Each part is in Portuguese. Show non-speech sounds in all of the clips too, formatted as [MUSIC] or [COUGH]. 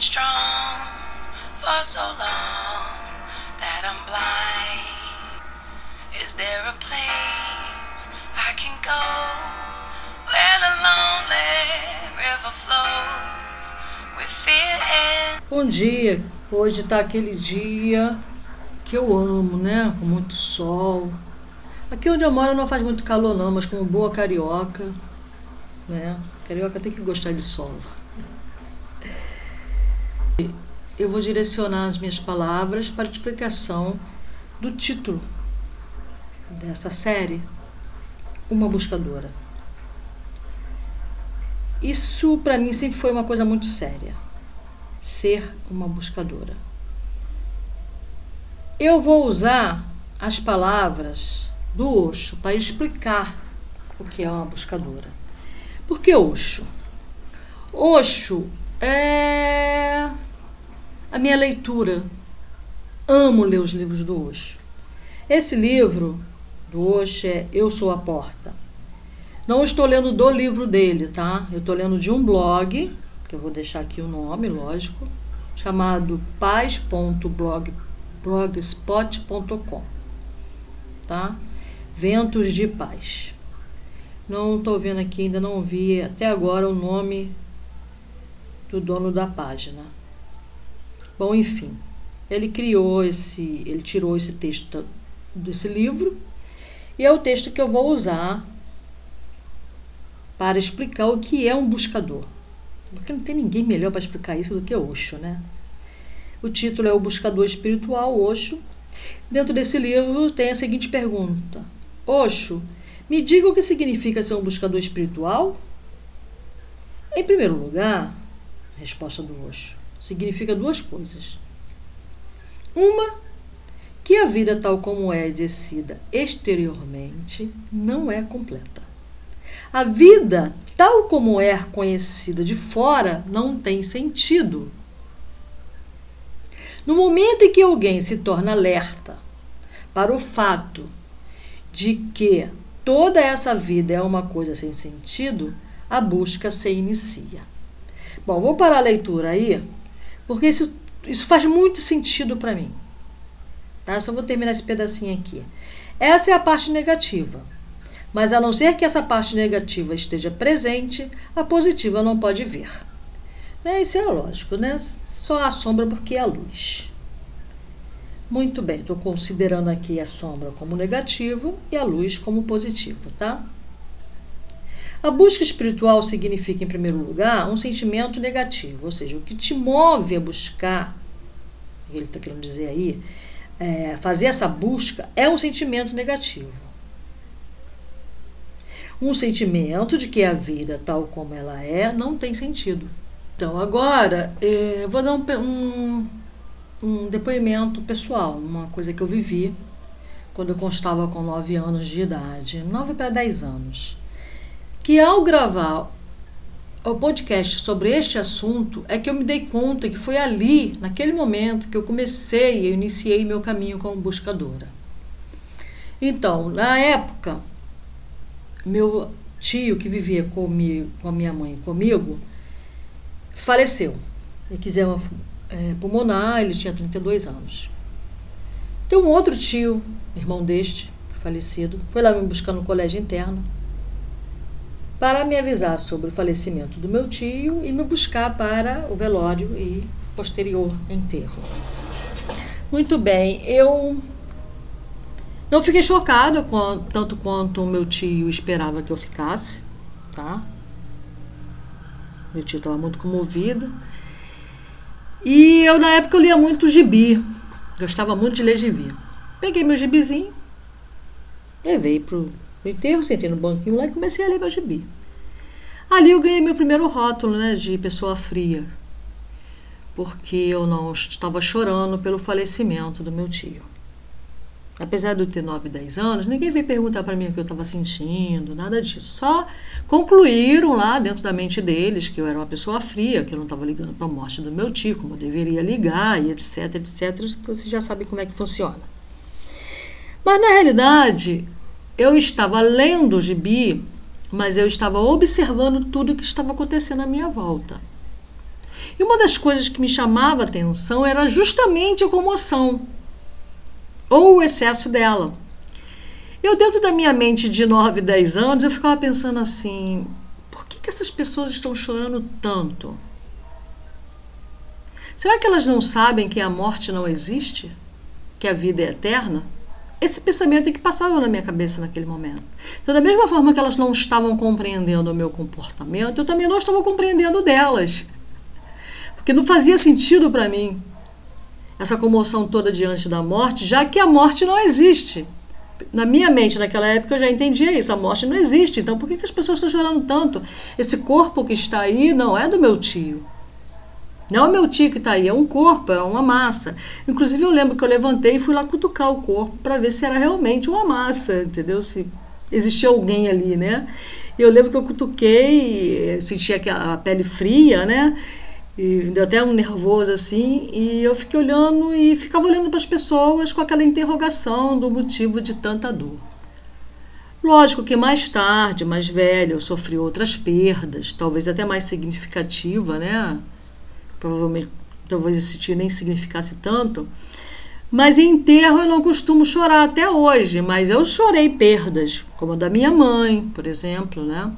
strong for so long that I'm blind. Is there a place I can go where the lonely river flows with fear and Bom dia, hoje tá aquele dia que eu amo, né? Com muito sol. Aqui onde eu moro não faz muito calor não, mas como boa carioca, né? Carioca tem que gostar de sol. Eu vou direcionar as minhas palavras para a explicação do título dessa série, Uma Buscadora. Isso para mim sempre foi uma coisa muito séria, ser uma buscadora. Eu vou usar as palavras do Osho para explicar o que é uma buscadora. Por que Osho? Osho é a minha leitura. Amo ler os livros do Osho. Esse livro do Osho é Eu Sou a Porta. Não estou lendo do livro dele, tá? Eu estou lendo de um blog, que eu vou deixar aqui o nome, lógico, chamado paz.blogspot.com, tá? Ventos de Paz. Não estou vendo aqui, ainda não vi até agora o nome do dono da página. Bom, enfim, ele criou esse, ele tirou esse texto desse livro e é o texto que eu vou usar para explicar o que é um buscador. Porque não tem ninguém melhor para explicar isso do que Osho, né? O título é O Buscador Espiritual, Osho. Dentro desse livro tem a seguinte pergunta: Osho, me diga o que significa ser um buscador espiritual? Em primeiro lugar, resposta do Osho, significa duas coisas. Uma, que a vida tal como é exercida exteriormente não é completa. A vida tal como é conhecida de fora não tem sentido. No momento em que alguém se torna alerta para o fato de que toda essa vida é uma coisa sem sentido, a busca se inicia. Bom, vou parar a leitura aí, porque isso, isso faz muito sentido para mim. Tá? Só vou terminar esse pedacinho aqui. Essa é a parte negativa. Mas a não ser que essa parte negativa esteja presente, a positiva não pode vir. Né? Isso é lógico, né? Só a sombra porque é a luz. Muito bem, estou considerando aqui a sombra como negativo e a luz como positivo, tá? A busca espiritual significa, em primeiro lugar, um sentimento negativo, ou seja, o que te move a buscar, ele está querendo dizer aí, é, fazer essa busca é um sentimento negativo. Um sentimento de que a vida, tal como ela é, não tem sentido. Então, agora, é, vou dar um, um, um depoimento pessoal, uma coisa que eu vivi quando eu constava com 9 anos de idade, 9 para 10 anos. Que ao gravar o podcast sobre este assunto é que eu me dei conta que foi ali, naquele momento, que eu comecei, eu iniciei meu caminho como buscadora. Então, na época, meu tio que vivia comigo, com a minha mãe comigo, faleceu. Ele quiser uma é, pulmonar, ele tinha 32 anos. Tem um outro tio, irmão deste, falecido, foi lá me buscar no colégio interno para me avisar sobre o falecimento do meu tio e me buscar para o velório e posterior enterro. Muito bem, eu não fiquei chocada com, tanto quanto o meu tio esperava que eu ficasse, tá? Meu tio estava muito comovido. E eu, na época, eu lia muito gibi. Gostava muito de ler gibi. Peguei meu gibizinho, levei pro o enterro, sentei no banquinho lá e comecei a ler meu gibi. Ali eu ganhei meu primeiro rótulo né, de pessoa fria, porque eu não estava chorando pelo falecimento do meu tio. Apesar de eu ter 9, 10 anos, ninguém veio perguntar para mim o que eu estava sentindo, nada disso. Só concluíram lá dentro da mente deles que eu era uma pessoa fria, que eu não estava ligando para a morte do meu tio, como eu deveria ligar, e etc, etc, vocês já sabem como é que funciona. Mas na realidade, eu estava lendo o gibi, mas eu estava observando tudo o que estava acontecendo à minha volta. E uma das coisas que me chamava a atenção era justamente a comoção ou o excesso dela. Eu, dentro da minha mente de 9, 10 anos, eu ficava pensando assim: por que, que essas pessoas estão chorando tanto? Será que elas não sabem que a morte não existe? Que a vida é eterna? Esse pensamento é que passava na minha cabeça naquele momento. Então, da mesma forma que elas não estavam compreendendo o meu comportamento, eu também não estava compreendendo delas. Porque não fazia sentido para mim essa comoção toda diante da morte, já que a morte não existe. Na minha mente, naquela época, eu já entendia isso: a morte não existe. Então, por que, que as pessoas estão chorando tanto? Esse corpo que está aí não é do meu tio. Não é meu tio que está aí, é um corpo, é uma massa. Inclusive, eu lembro que eu levantei e fui lá cutucar o corpo para ver se era realmente uma massa, entendeu? Se existia alguém ali, né? E eu lembro que eu cutuquei, senti a pele fria, né? E deu até um nervoso assim, e eu fiquei olhando e ficava olhando para as pessoas com aquela interrogação do motivo de tanta dor. Lógico que mais tarde, mais velho, eu sofri outras perdas, talvez até mais significativa, né? Provavelmente talvez esse tio nem significasse tanto. Mas em enterro eu não costumo chorar até hoje, mas eu chorei perdas, como a da minha mãe, por exemplo, né?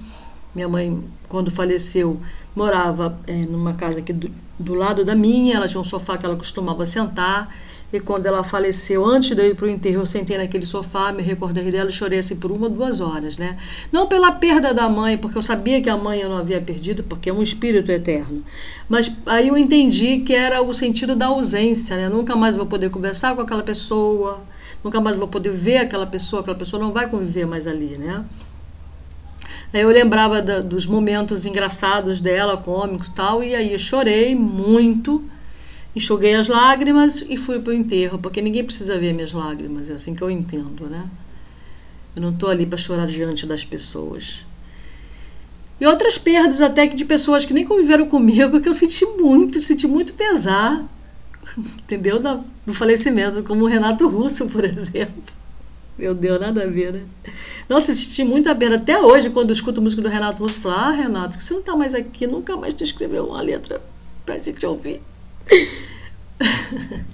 Minha mãe, quando faleceu, morava é, numa casa aqui do, do lado da minha, ela tinha um sofá que ela costumava sentar. E quando ela faleceu, antes de eu ir para o enterro, eu sentei naquele sofá, me recordei dela e chorei assim por uma, duas horas, né? Não pela perda da mãe, porque eu sabia que a mãe eu não havia perdido, porque é um espírito eterno. Mas aí eu entendi que era o sentido da ausência, né? nunca mais vou poder conversar com aquela pessoa, nunca mais vou poder ver aquela pessoa, aquela pessoa não vai conviver mais ali, né? Aí eu lembrava da, dos momentos engraçados dela, cômicos tal, e aí chorei muito enxuguei as lágrimas e fui para o enterro, porque ninguém precisa ver minhas lágrimas, é assim que eu entendo, né? Eu não estou ali para chorar diante das pessoas. E outras perdas até que de pessoas que nem conviveram comigo, que eu senti muito, senti muito pesar, [LAUGHS] entendeu? No falecimento, como o Renato Russo, por [LAUGHS] exemplo. Meu Deus, nada a ver, né? Nossa, senti muita pena. Até hoje, quando eu escuto música do Renato Russo, eu falo, ah, Renato, você não está mais aqui, nunca mais tu escreveu uma letra para a gente ouvir. [LAUGHS]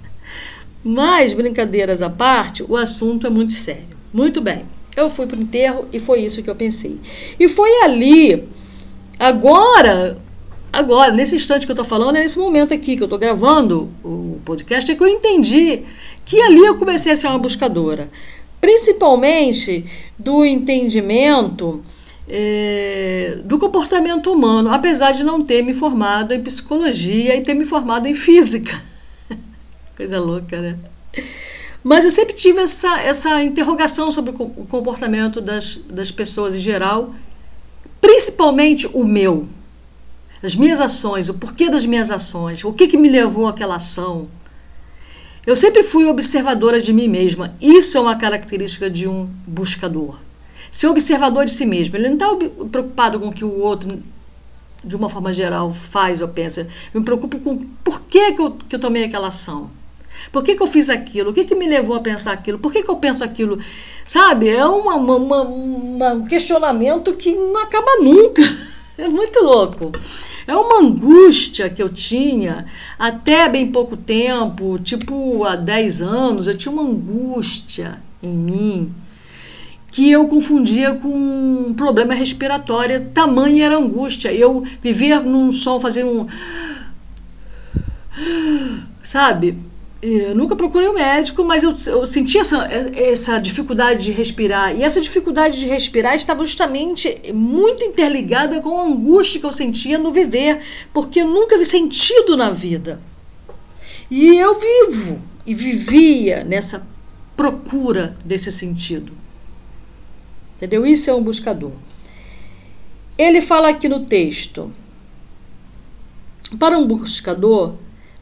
Mas, brincadeiras à parte, o assunto é muito sério. Muito bem. Eu fui para o enterro e foi isso que eu pensei. E foi ali, agora, agora, nesse instante que eu estou falando, é nesse momento aqui que eu estou gravando o podcast, é que eu entendi que ali eu comecei a ser uma buscadora. Principalmente do entendimento é, do comportamento humano, apesar de não ter me formado em psicologia e ter me formado em física. [LAUGHS] Coisa louca, né? Mas eu sempre tive essa, essa interrogação sobre o comportamento das, das pessoas em geral, principalmente o meu. As minhas ações, o porquê das minhas ações, o que, que me levou àquela ação. Eu sempre fui observadora de mim mesma. Isso é uma característica de um buscador ser observador de si mesmo. Ele não está preocupado com o que o outro, de uma forma geral, faz ou pensa. Eu me preocupo com por que, que, eu, que eu tomei aquela ação. Por que, que eu fiz aquilo? O que, que me levou a pensar aquilo? Por que, que eu penso aquilo? Sabe? É uma, uma, uma, um questionamento que não acaba nunca. [LAUGHS] É muito louco. É uma angústia que eu tinha até bem pouco tempo, tipo há 10 anos, eu tinha uma angústia em mim que eu confundia com um problema respiratório, tamanha era a angústia. Eu vivia num som, fazia um. Sabe? Eu nunca procurei um médico, mas eu, eu sentia essa, essa dificuldade de respirar. E essa dificuldade de respirar estava justamente muito interligada com a angústia que eu sentia no viver, porque eu nunca vi sentido na vida. E eu vivo e vivia nessa procura desse sentido. Entendeu? Isso é um buscador. Ele fala aqui no texto: para um buscador,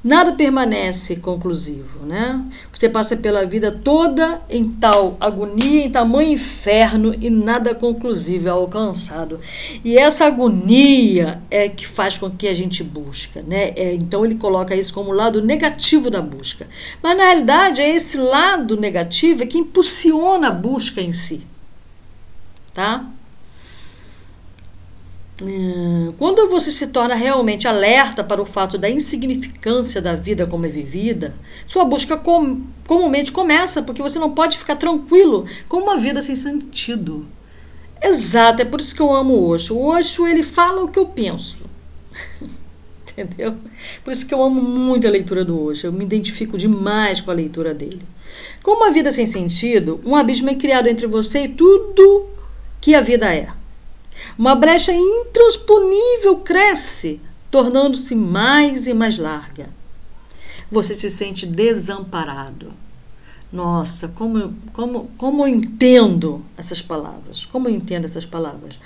nada permanece conclusivo, né? Você passa pela vida toda em tal agonia, em tamanho inferno e nada conclusivo é alcançado. E essa agonia é que faz com que a gente busca, né? É, então ele coloca isso como lado negativo da busca. Mas na realidade é esse lado negativo é que impulsiona a busca em si tá? É, quando você se torna realmente alerta para o fato da insignificância da vida como é vivida, sua busca com, comumente começa, porque você não pode ficar tranquilo com uma vida sem sentido. Exato, é por isso que eu amo o Osho. O Osho, ele fala o que eu penso. [LAUGHS] Entendeu? Por isso que eu amo muito a leitura do Osho. Eu me identifico demais com a leitura dele. Com uma vida sem sentido, um abismo é criado entre você e tudo que a vida é. Uma brecha intransponível cresce, tornando-se mais e mais larga. Você se sente desamparado. Nossa, como, como, como eu entendo essas palavras? Como eu entendo essas palavras?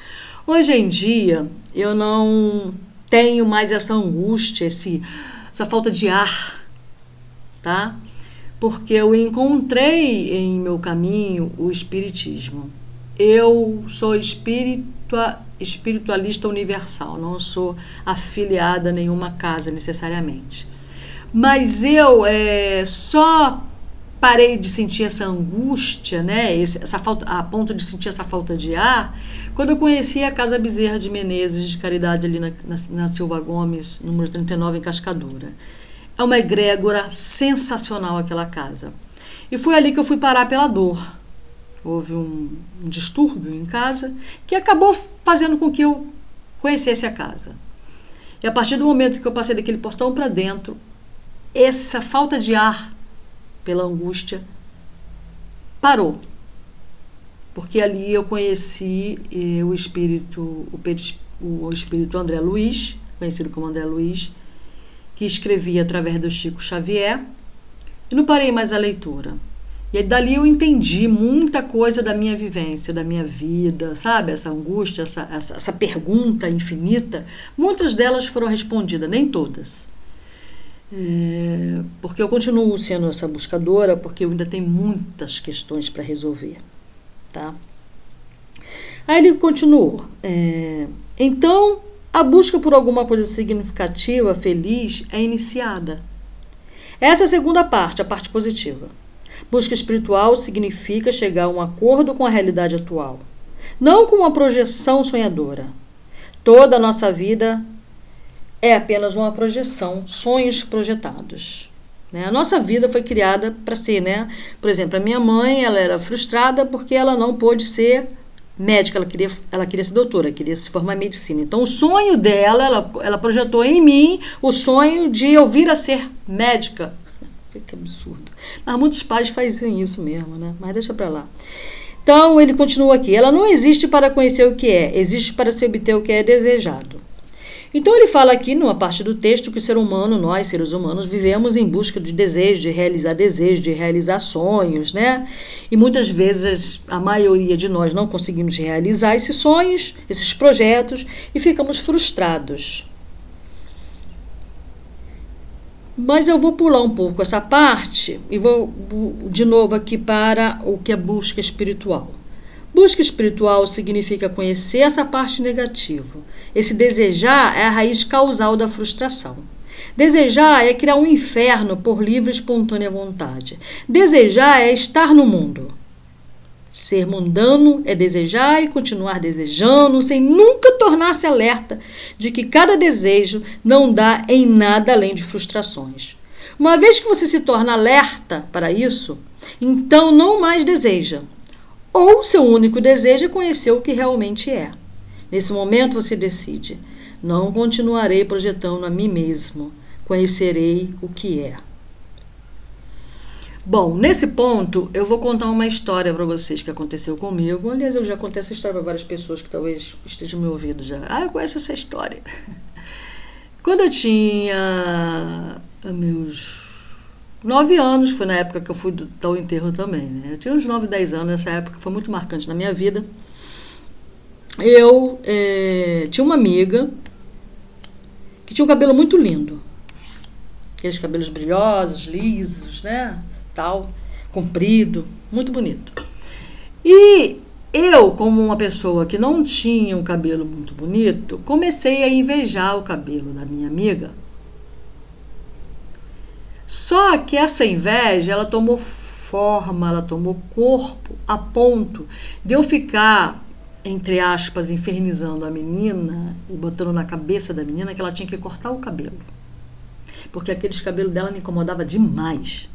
Hoje em dia, eu não tenho mais essa angústia, esse, essa falta de ar, tá? Porque eu encontrei em meu caminho o Espiritismo. Eu sou espiritua, espiritualista universal, não sou afiliada a nenhuma casa necessariamente. Mas eu é, só parei de sentir essa angústia, né, essa falta, a ponto de sentir essa falta de ar, quando eu conheci a Casa Bezerra de Menezes de Caridade ali na, na, na Silva Gomes, número 39, em Cascadura. É uma egrégora sensacional aquela casa. E foi ali que eu fui parar pela dor. Houve um, um distúrbio em casa que acabou fazendo com que eu conhecesse a casa. E a partir do momento que eu passei daquele portão para dentro, essa falta de ar pela angústia, parou. Porque ali eu conheci eh, o espírito, o, o espírito André Luiz, conhecido como André Luiz, que escrevia através do Chico Xavier, e não parei mais a leitura. E dali eu entendi muita coisa da minha vivência, da minha vida, sabe? Essa angústia, essa, essa, essa pergunta infinita. Muitas delas foram respondidas, nem todas. É, porque eu continuo sendo essa buscadora, porque eu ainda tenho muitas questões para resolver, tá? Aí ele continuou. É, então, a busca por alguma coisa significativa, feliz, é iniciada. Essa é a segunda parte, a parte positiva. Busca espiritual significa chegar a um acordo com a realidade atual, não com uma projeção sonhadora. Toda a nossa vida é apenas uma projeção, sonhos projetados. Né? A nossa vida foi criada para ser, né? Por exemplo, a minha mãe ela era frustrada porque ela não pôde ser médica, ela queria, ela queria ser doutora, queria se formar em medicina. Então, o sonho dela, ela, ela projetou em mim o sonho de eu vir a ser médica. Que absurdo. Mas muitos pais fazem isso mesmo, né? Mas deixa para lá. Então, ele continua aqui. Ela não existe para conhecer o que é, existe para se obter o que é desejado. Então ele fala aqui, numa parte do texto, que o ser humano, nós, seres humanos, vivemos em busca de desejos, de realizar desejos, de realizar sonhos, né? E muitas vezes a maioria de nós não conseguimos realizar esses sonhos, esses projetos, e ficamos frustrados. Mas eu vou pular um pouco essa parte e vou de novo aqui para o que é busca espiritual. Busca espiritual significa conhecer essa parte negativa. Esse desejar é a raiz causal da frustração. Desejar é criar um inferno por livre e espontânea vontade. Desejar é estar no mundo. Ser mundano é desejar e continuar desejando, sem nunca tornar-se alerta de que cada desejo não dá em nada além de frustrações. Uma vez que você se torna alerta para isso, então não mais deseja, ou seu único desejo é conhecer o que realmente é. Nesse momento você decide: não continuarei projetando a mim mesmo, conhecerei o que é. Bom, nesse ponto eu vou contar uma história para vocês que aconteceu comigo. Aliás, eu já contei essa história para várias pessoas que talvez estejam me ouvindo já. Ah, eu conheço essa história. [LAUGHS] Quando eu tinha meus Nove anos, foi na época que eu fui ao enterro também. Né? Eu tinha uns nove, dez anos, nessa época foi muito marcante na minha vida. Eu é, tinha uma amiga que tinha um cabelo muito lindo. Aqueles cabelos brilhosos, lisos, né? Tal, comprido, muito bonito. E eu, como uma pessoa que não tinha um cabelo muito bonito, comecei a invejar o cabelo da minha amiga só que essa inveja, ela tomou forma, ela tomou corpo a ponto de eu ficar entre aspas, infernizando a menina e botando na cabeça da menina que ela tinha que cortar o cabelo. Porque aqueles cabelos dela me incomodava demais.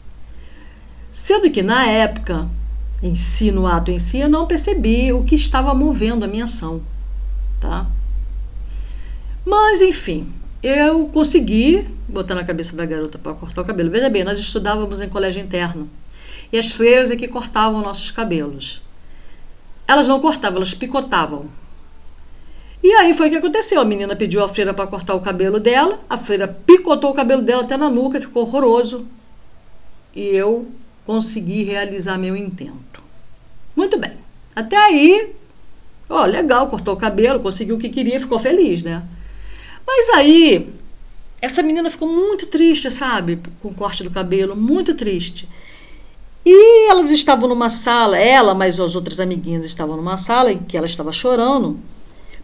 Sendo que na época, em si, no ato em si, eu não percebi o que estava movendo a minha ação, tá? Mas, enfim, eu consegui botar na cabeça da garota para cortar o cabelo. Veja bem, nós estudávamos em colégio interno e as freiras é que cortavam nossos cabelos. Elas não cortavam, elas picotavam. E aí foi o que aconteceu. A menina pediu à freira para cortar o cabelo dela, a freira picotou o cabelo dela até na nuca, ficou horroroso. E eu consegui realizar meu intento. Muito bem. Até aí, ó, legal, cortou o cabelo, conseguiu o que queria, ficou feliz, né? Mas aí, essa menina ficou muito triste, sabe? Com o corte do cabelo, muito triste. E elas estavam numa sala, ela, mas as outras amiguinhas estavam numa sala em que ela estava chorando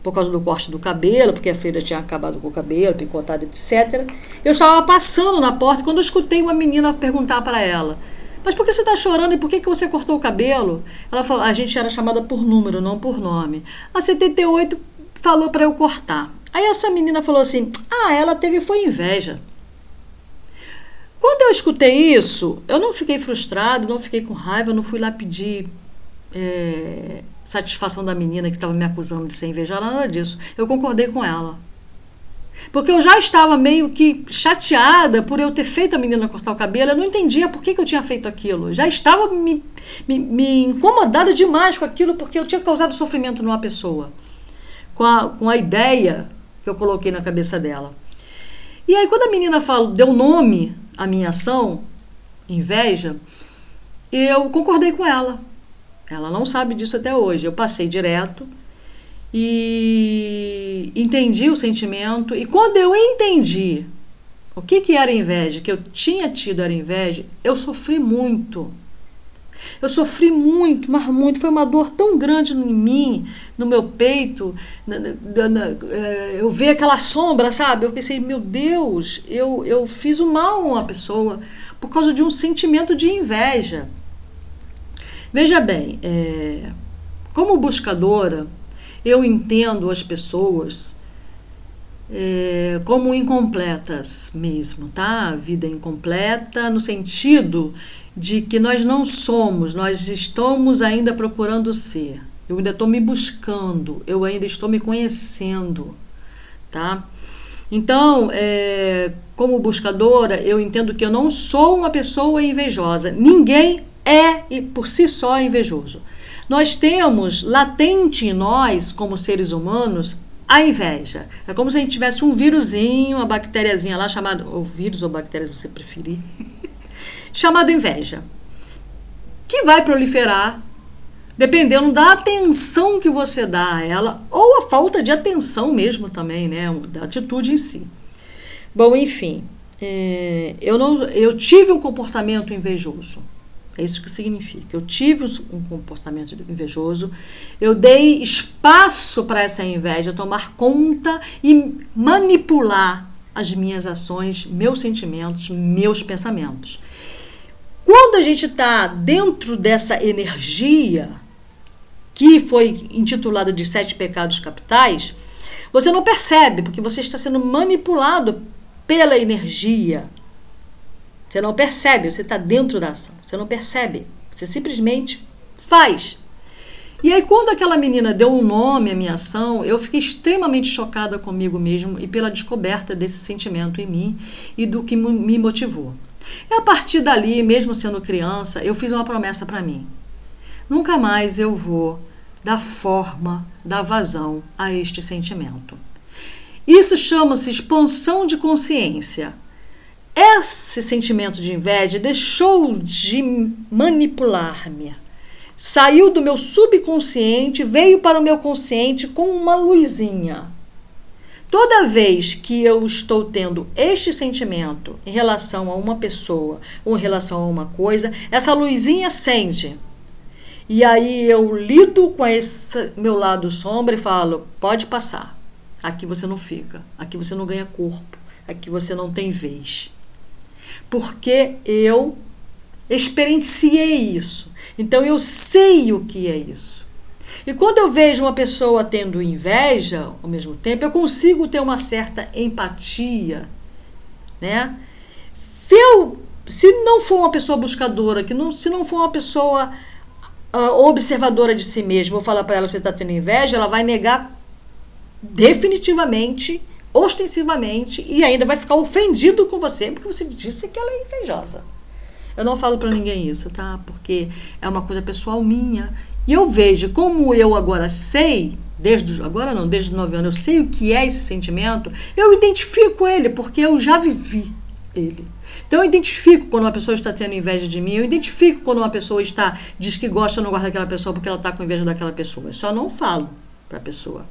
por causa do corte do cabelo, porque a feira tinha acabado com o cabelo, picotado, etc. Eu estava passando na porta quando eu escutei uma menina perguntar para ela: Mas por que você está chorando e por que, que você cortou o cabelo? Ela falou: A gente era chamada por número, não por nome. A 78 falou para eu cortar. Aí essa menina falou assim: Ah, ela teve foi inveja. Quando eu escutei isso, eu não fiquei frustrado, não fiquei com raiva, não fui lá pedir é, satisfação da menina que estava me acusando de ser invejada, nada disso. Eu concordei com ela. Porque eu já estava meio que chateada por eu ter feito a menina cortar o cabelo. Eu não entendia por que, que eu tinha feito aquilo. Já estava me, me, me, incomodada demais com aquilo, porque eu tinha causado sofrimento numa pessoa. Com a, com a ideia que eu coloquei na cabeça dela. E aí, quando a menina fala, deu nome à minha ação, inveja, eu concordei com ela. Ela não sabe disso até hoje. Eu passei direto e entendi o sentimento. E quando eu entendi o que, que era inveja, que eu tinha tido era inveja, eu sofri muito. Eu sofri muito, mas muito. Foi uma dor tão grande em mim, no meu peito. É, eu vi aquela sombra, sabe? Eu pensei, meu Deus, eu, eu fiz o mal a uma pessoa por causa de um sentimento de inveja. Veja bem, é, como buscadora, eu entendo as pessoas é, como incompletas mesmo, tá? Vida incompleta no sentido de que nós não somos, nós estamos ainda procurando ser. Eu ainda estou me buscando, eu ainda estou me conhecendo, tá? Então, é, como buscadora, eu entendo que eu não sou uma pessoa invejosa. Ninguém é por si só invejoso. Nós temos latente em nós, como seres humanos, a inveja. É como se a gente tivesse um vírusinho, uma bactériazinha lá chamado, ou vírus ou bactéria, se você preferir, [LAUGHS] chamado inveja, que vai proliferar dependendo da atenção que você dá a ela ou a falta de atenção mesmo também, né, da atitude em si. Bom, enfim, é, eu não, eu tive um comportamento invejoso. É isso que significa. Eu tive um comportamento invejoso, eu dei espaço para essa inveja tomar conta e manipular as minhas ações, meus sentimentos, meus pensamentos. Quando a gente está dentro dessa energia, que foi intitulada de Sete Pecados Capitais, você não percebe, porque você está sendo manipulado pela energia você não percebe, você está dentro da ação. Você não percebe. Você simplesmente faz. E aí, quando aquela menina deu um nome à minha ação, eu fiquei extremamente chocada comigo mesmo e pela descoberta desse sentimento em mim e do que me motivou. E a partir dali, mesmo sendo criança, eu fiz uma promessa para mim: nunca mais eu vou dar forma, dar vazão a este sentimento. Isso chama-se expansão de consciência. Esse sentimento de inveja deixou de manipular-me. Saiu do meu subconsciente, veio para o meu consciente com uma luzinha. Toda vez que eu estou tendo este sentimento em relação a uma pessoa ou em relação a uma coisa, essa luzinha acende. E aí eu lido com esse meu lado sombra e falo: pode passar. Aqui você não fica, aqui você não ganha corpo, aqui você não tem vez porque eu experienciei isso. Então eu sei o que é isso. E quando eu vejo uma pessoa tendo inveja ao mesmo tempo, eu consigo ter uma certa empatia, né? Se eu se não for uma pessoa buscadora, que não, se não for uma pessoa uh, observadora de si mesma, vou falar para ela você está tendo inveja, ela vai negar definitivamente, ostensivamente e ainda vai ficar ofendido com você porque você disse que ela é invejosa. Eu não falo para ninguém isso, tá? Porque é uma coisa pessoal minha. E eu vejo como eu agora sei, desde agora não, desde 9 anos, eu sei o que é esse sentimento, eu identifico ele porque eu já vivi ele. Então eu identifico quando uma pessoa está tendo inveja de mim, eu identifico quando uma pessoa está diz que gosta ou não gosta daquela pessoa porque ela está com inveja daquela pessoa. Eu só não falo para a pessoa.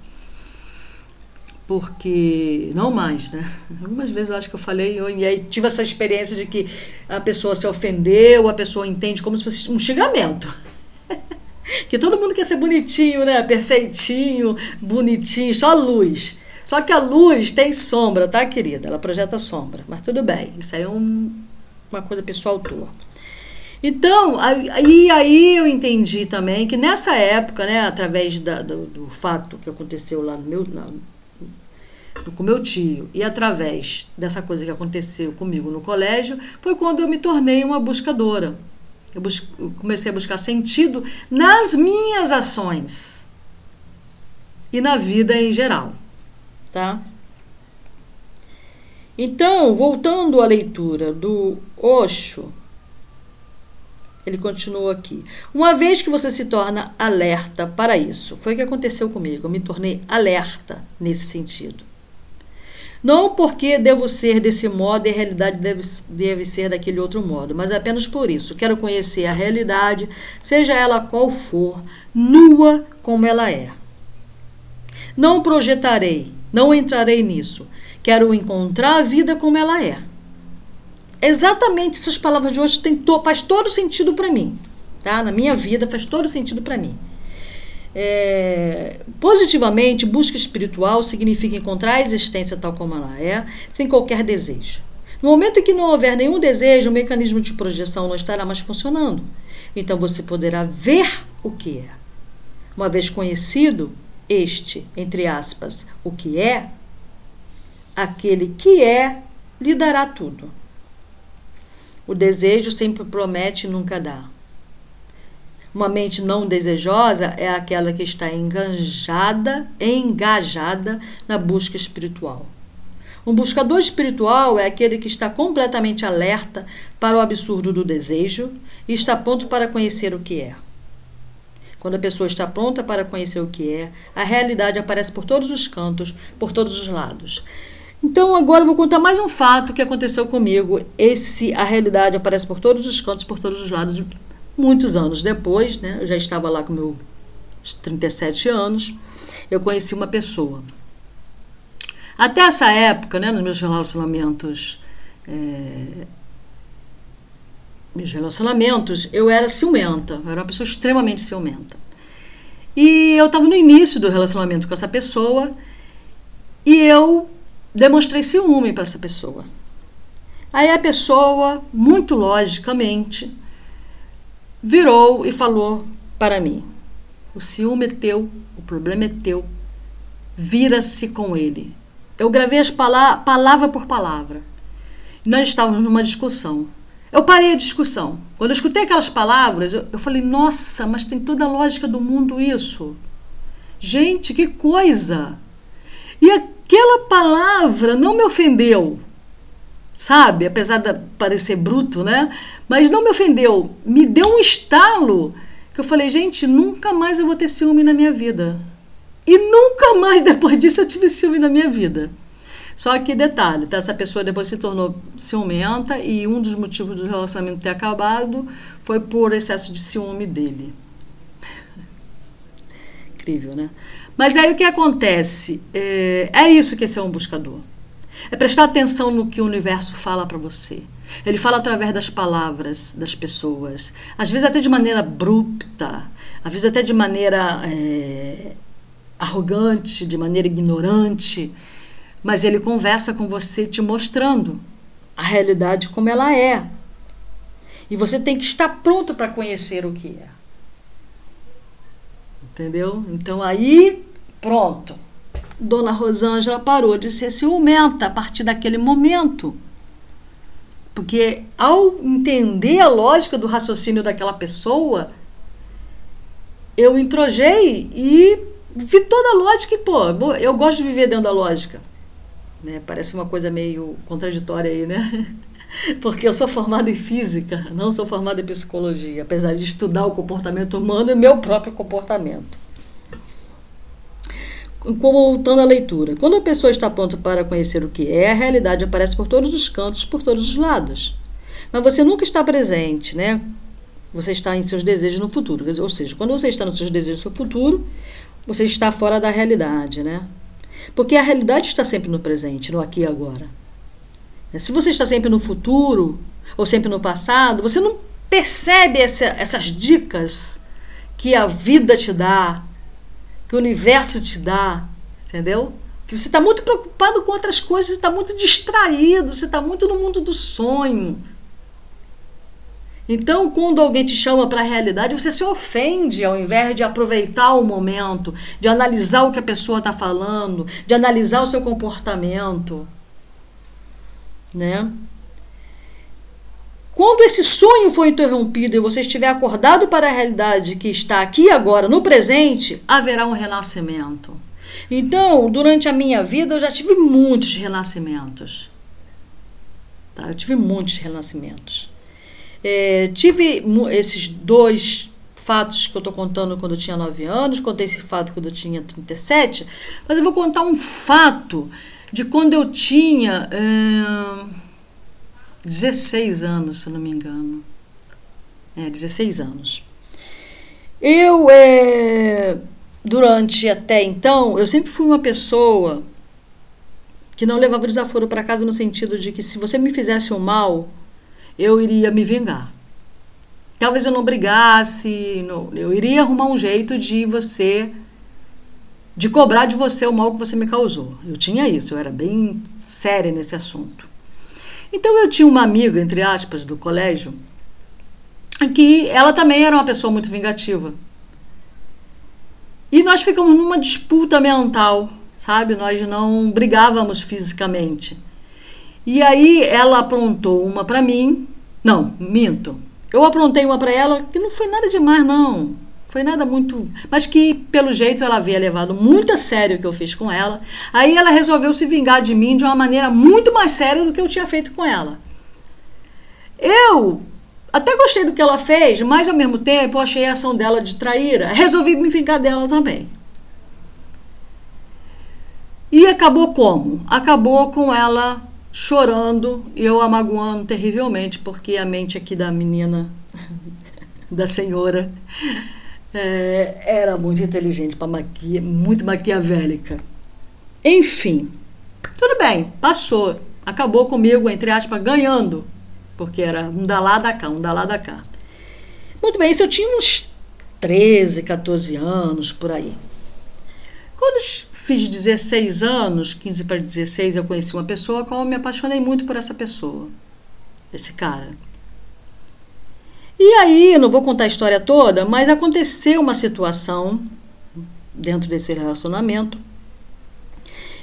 Porque não mais, né? Algumas vezes eu acho que eu falei eu, e aí tive essa experiência de que a pessoa se ofendeu, a pessoa entende como se fosse um xingamento. [LAUGHS] que todo mundo quer ser bonitinho, né? Perfeitinho, bonitinho, só luz. Só que a luz tem sombra, tá, querida? Ela projeta sombra. Mas tudo bem, isso aí é um, uma coisa pessoal tua. Então, aí, aí eu entendi também que nessa época, né, através da, do, do fato que aconteceu lá no meu, na, com meu tio e através dessa coisa que aconteceu comigo no colégio, foi quando eu me tornei uma buscadora. Eu, bus comecei a buscar sentido nas minhas ações e na vida em geral tá? Então, voltando à leitura do Osho, ele continua aqui. Uma vez que você se torna alerta para isso, foi o que aconteceu comigo, eu me tornei alerta nesse sentido. Não porque devo ser desse modo e a realidade deve, deve ser daquele outro modo, mas apenas por isso. Quero conhecer a realidade, seja ela qual for, nua como ela é. Não projetarei não entrarei nisso. Quero encontrar a vida como ela é. Exatamente essas palavras de hoje tem to, faz todo sentido para mim, tá? Na minha vida faz todo sentido para mim. É, positivamente, busca espiritual significa encontrar a existência tal como ela é, sem qualquer desejo. No momento em que não houver nenhum desejo, o mecanismo de projeção não estará mais funcionando. Então você poderá ver o que é. Uma vez conhecido, este, entre aspas, o que é, aquele que é lhe dará tudo. O desejo sempre promete e nunca dá. Uma mente não desejosa é aquela que está engajada, engajada na busca espiritual. Um buscador espiritual é aquele que está completamente alerta para o absurdo do desejo e está pronto para conhecer o que é. Quando a pessoa está pronta para conhecer o que é, a realidade aparece por todos os cantos, por todos os lados. Então agora eu vou contar mais um fato que aconteceu comigo. Esse a realidade aparece por todos os cantos, por todos os lados. Muitos anos depois, né? Eu já estava lá com meus 37 anos. Eu conheci uma pessoa. Até essa época, né, nos meus relacionamentos é, meus relacionamentos, eu era ciumenta, eu era uma pessoa extremamente ciumenta. E eu estava no início do relacionamento com essa pessoa e eu demonstrei ciúme para essa pessoa. Aí a pessoa, muito logicamente, virou e falou para mim: o ciúme é teu, o problema é teu, vira-se com ele. Eu gravei as palavras palavra por palavra. Nós estávamos numa discussão. Eu parei a discussão. Quando eu escutei aquelas palavras, eu, eu falei: nossa, mas tem toda a lógica do mundo isso. Gente, que coisa! E aquela palavra não me ofendeu, sabe? Apesar de parecer bruto, né? Mas não me ofendeu. Me deu um estalo que eu falei: gente, nunca mais eu vou ter ciúme na minha vida. E nunca mais [LAUGHS] depois disso eu tive ciúme na minha vida. Só que detalhe, tá? essa pessoa depois se tornou ciumenta e um dos motivos do relacionamento ter acabado foi por excesso de ciúme dele. Incrível, né? Mas aí o que acontece? É, é isso que é ser um buscador. É prestar atenção no que o universo fala para você. Ele fala através das palavras das pessoas, às vezes até de maneira abrupta, às vezes até de maneira é, arrogante, de maneira ignorante mas ele conversa com você te mostrando a realidade como ela é. E você tem que estar pronto para conhecer o que é. Entendeu? Então aí, pronto. Dona Rosângela parou de ser ciumenta a partir daquele momento. Porque ao entender a lógica do raciocínio daquela pessoa, eu introjei e vi toda a lógica e, pô, eu gosto de viver dentro da lógica. Né? Parece uma coisa meio contraditória aí, né? [LAUGHS] Porque eu sou formada em física, não sou formada em psicologia, apesar de estudar o comportamento humano e meu próprio comportamento. Voltando à leitura. Quando a pessoa está pronta para conhecer o que é, a realidade aparece por todos os cantos, por todos os lados. Mas você nunca está presente, né? Você está em seus desejos no futuro. Ou seja, quando você está nos seus desejos no futuro, você está fora da realidade, né? Porque a realidade está sempre no presente, no aqui e agora. Se você está sempre no futuro ou sempre no passado, você não percebe essa, essas dicas que a vida te dá, que o universo te dá, entendeu? Que você está muito preocupado com outras coisas, você está muito distraído, você está muito no mundo do sonho. Então, quando alguém te chama para a realidade, você se ofende ao invés de aproveitar o momento, de analisar o que a pessoa está falando, de analisar o seu comportamento né? Quando esse sonho for interrompido e você estiver acordado para a realidade que está aqui agora, no presente, haverá um renascimento. Então, durante a minha vida, eu já tive muitos renascimentos. Tá? Eu tive muitos renascimentos. É, tive esses dois fatos que eu estou contando quando eu tinha 9 anos, contei esse fato quando eu tinha 37, mas eu vou contar um fato de quando eu tinha é, 16 anos, se não me engano. É, 16 anos. Eu, é, durante até então, eu sempre fui uma pessoa que não levava desaforo para casa no sentido de que se você me fizesse um mal, eu iria me vingar. Talvez eu não brigasse, não, eu iria arrumar um jeito de você de cobrar de você o mal que você me causou. Eu tinha isso, eu era bem séria nesse assunto. Então eu tinha uma amiga, entre aspas, do colégio, que ela também era uma pessoa muito vingativa. E nós ficamos numa disputa mental, sabe? Nós não brigávamos fisicamente. E aí ela aprontou uma para mim. Não, minto. Eu aprontei uma para ela que não foi nada demais, não. Foi nada muito. Mas que, pelo jeito, ela havia levado muito a sério o que eu fiz com ela. Aí ela resolveu se vingar de mim de uma maneira muito mais séria do que eu tinha feito com ela. Eu até gostei do que ela fez, mas ao mesmo tempo achei a ação dela de traíra. Resolvi me vingar dela também. E acabou como? Acabou com ela chorando e eu amagoando terrivelmente, porque a mente aqui da menina, [LAUGHS] da senhora, é, era muito inteligente, para maquia, muito maquiavélica. Enfim, tudo bem, passou. Acabou comigo, entre aspas, ganhando. Porque era um da lá da cá, um da lá da cá. Muito bem, isso eu tinha uns 13, 14 anos, por aí. Quando fiz 16 anos, 15 para 16, eu conheci uma pessoa com eu me apaixonei muito por essa pessoa. Esse cara. E aí, não vou contar a história toda, mas aconteceu uma situação dentro desse relacionamento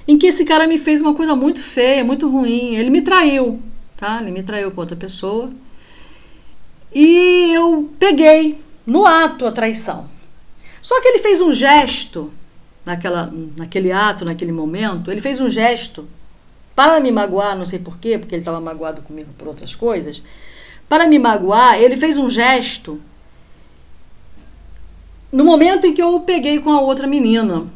em que esse cara me fez uma coisa muito feia, muito ruim. Ele me traiu, tá? Ele me traiu com outra pessoa. E eu peguei no ato a traição. Só que ele fez um gesto naquela, naquele ato, naquele momento, ele fez um gesto para me magoar, não sei porquê, porque ele estava magoado comigo por outras coisas. Para me magoar, ele fez um gesto no momento em que eu o peguei com a outra menina.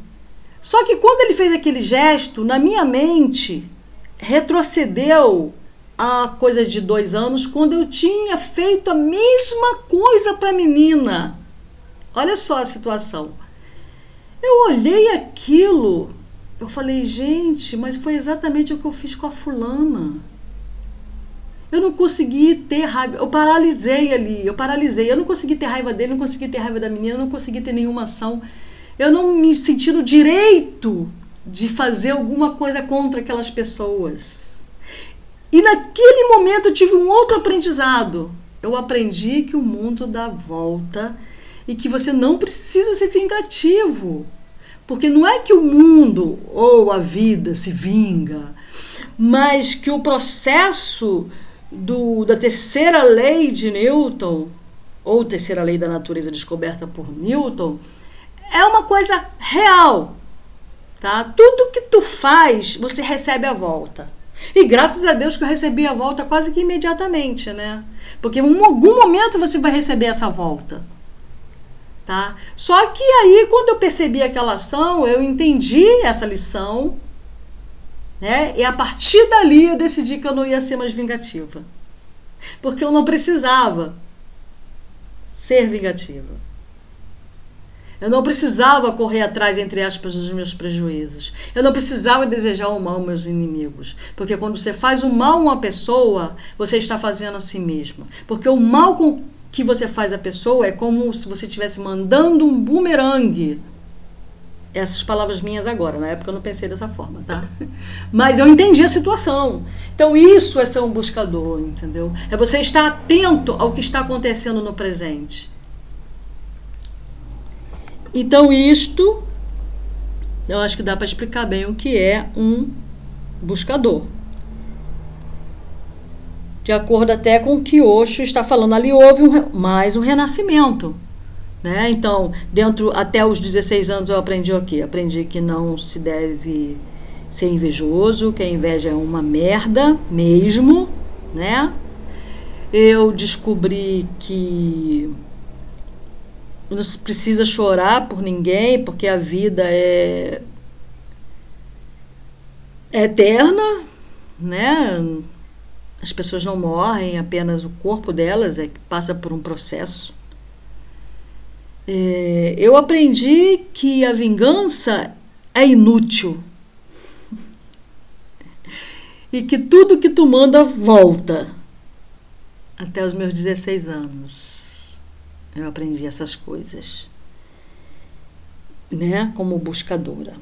Só que quando ele fez aquele gesto, na minha mente retrocedeu a coisa de dois anos, quando eu tinha feito a mesma coisa para a menina. Olha só a situação. Eu olhei aquilo, eu falei, gente, mas foi exatamente o que eu fiz com a fulana. Eu não consegui ter raiva. Eu paralisei ali. Eu paralisei. Eu não consegui ter raiva dele, não consegui ter raiva da menina, não consegui ter nenhuma ação. Eu não me senti no direito de fazer alguma coisa contra aquelas pessoas. E naquele momento eu tive um outro aprendizado. Eu aprendi que o mundo dá volta e que você não precisa ser vingativo. Porque não é que o mundo ou a vida se vinga, mas que o processo do, da terceira lei de Newton, ou terceira lei da natureza descoberta por Newton, é uma coisa real. Tá? Tudo que tu faz, você recebe a volta. E graças a Deus que eu recebi a volta quase que imediatamente, né? Porque em algum momento você vai receber essa volta. Tá? Só que aí, quando eu percebi aquela ação, eu entendi essa lição, né? E a partir dali eu decidi que eu não ia ser mais vingativa. Porque eu não precisava ser vingativa. Eu não precisava correr atrás, entre aspas, dos meus prejuízos. Eu não precisava desejar o mal aos meus inimigos. Porque quando você faz o mal a uma pessoa, você está fazendo a si mesmo. Porque o mal que você faz a pessoa é como se você estivesse mandando um bumerangue. Essas palavras minhas agora, na época eu não pensei dessa forma, tá? [LAUGHS] Mas eu entendi a situação. Então isso é ser um buscador, entendeu? É você estar atento ao que está acontecendo no presente. Então, isto eu acho que dá para explicar bem o que é um buscador. De acordo até com o que Osho está falando, ali houve um, mais um renascimento. Né? Então, dentro até os 16 anos eu aprendi o quê? Aprendi que não se deve ser invejoso, que a inveja é uma merda mesmo, né? Eu descobri que não precisa chorar por ninguém, porque a vida é, é eterna, né? As pessoas não morrem, apenas o corpo delas é que passa por um processo. É, eu aprendi que a vingança é inútil [LAUGHS] e que tudo que tu manda volta até os meus 16 anos. Eu aprendi essas coisas, né? Como buscadora.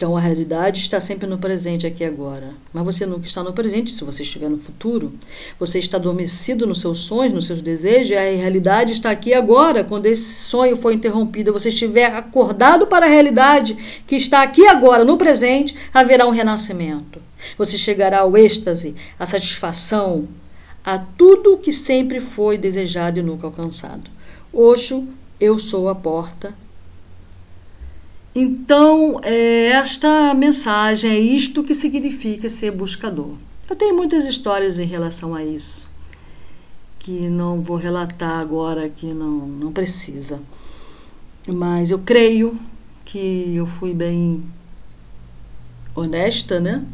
Então a realidade está sempre no presente aqui agora. Mas você nunca está no presente se você estiver no futuro. Você está adormecido nos seus sonhos, nos seus desejos, e a realidade está aqui agora. Quando esse sonho for interrompido, você estiver acordado para a realidade que está aqui agora, no presente, haverá um renascimento. Você chegará ao êxtase, à satisfação, a tudo que sempre foi desejado e nunca alcançado. Oxo, eu sou a porta. Então, é esta mensagem é isto que significa ser buscador. Eu tenho muitas histórias em relação a isso, que não vou relatar agora, que não, não precisa. Mas eu creio que eu fui bem honesta, né?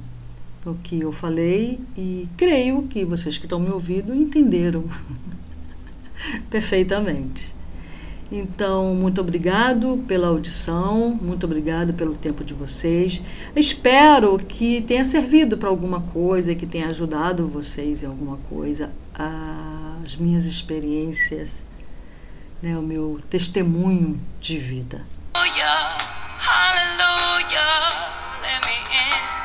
o que eu falei e creio que vocês que estão me ouvindo entenderam [LAUGHS] perfeitamente. Então, muito obrigado pela audição, muito obrigado pelo tempo de vocês. Espero que tenha servido para alguma coisa, que tenha ajudado vocês em alguma coisa, as minhas experiências, né, o meu testemunho de vida. Hallelujah, hallelujah, let me in.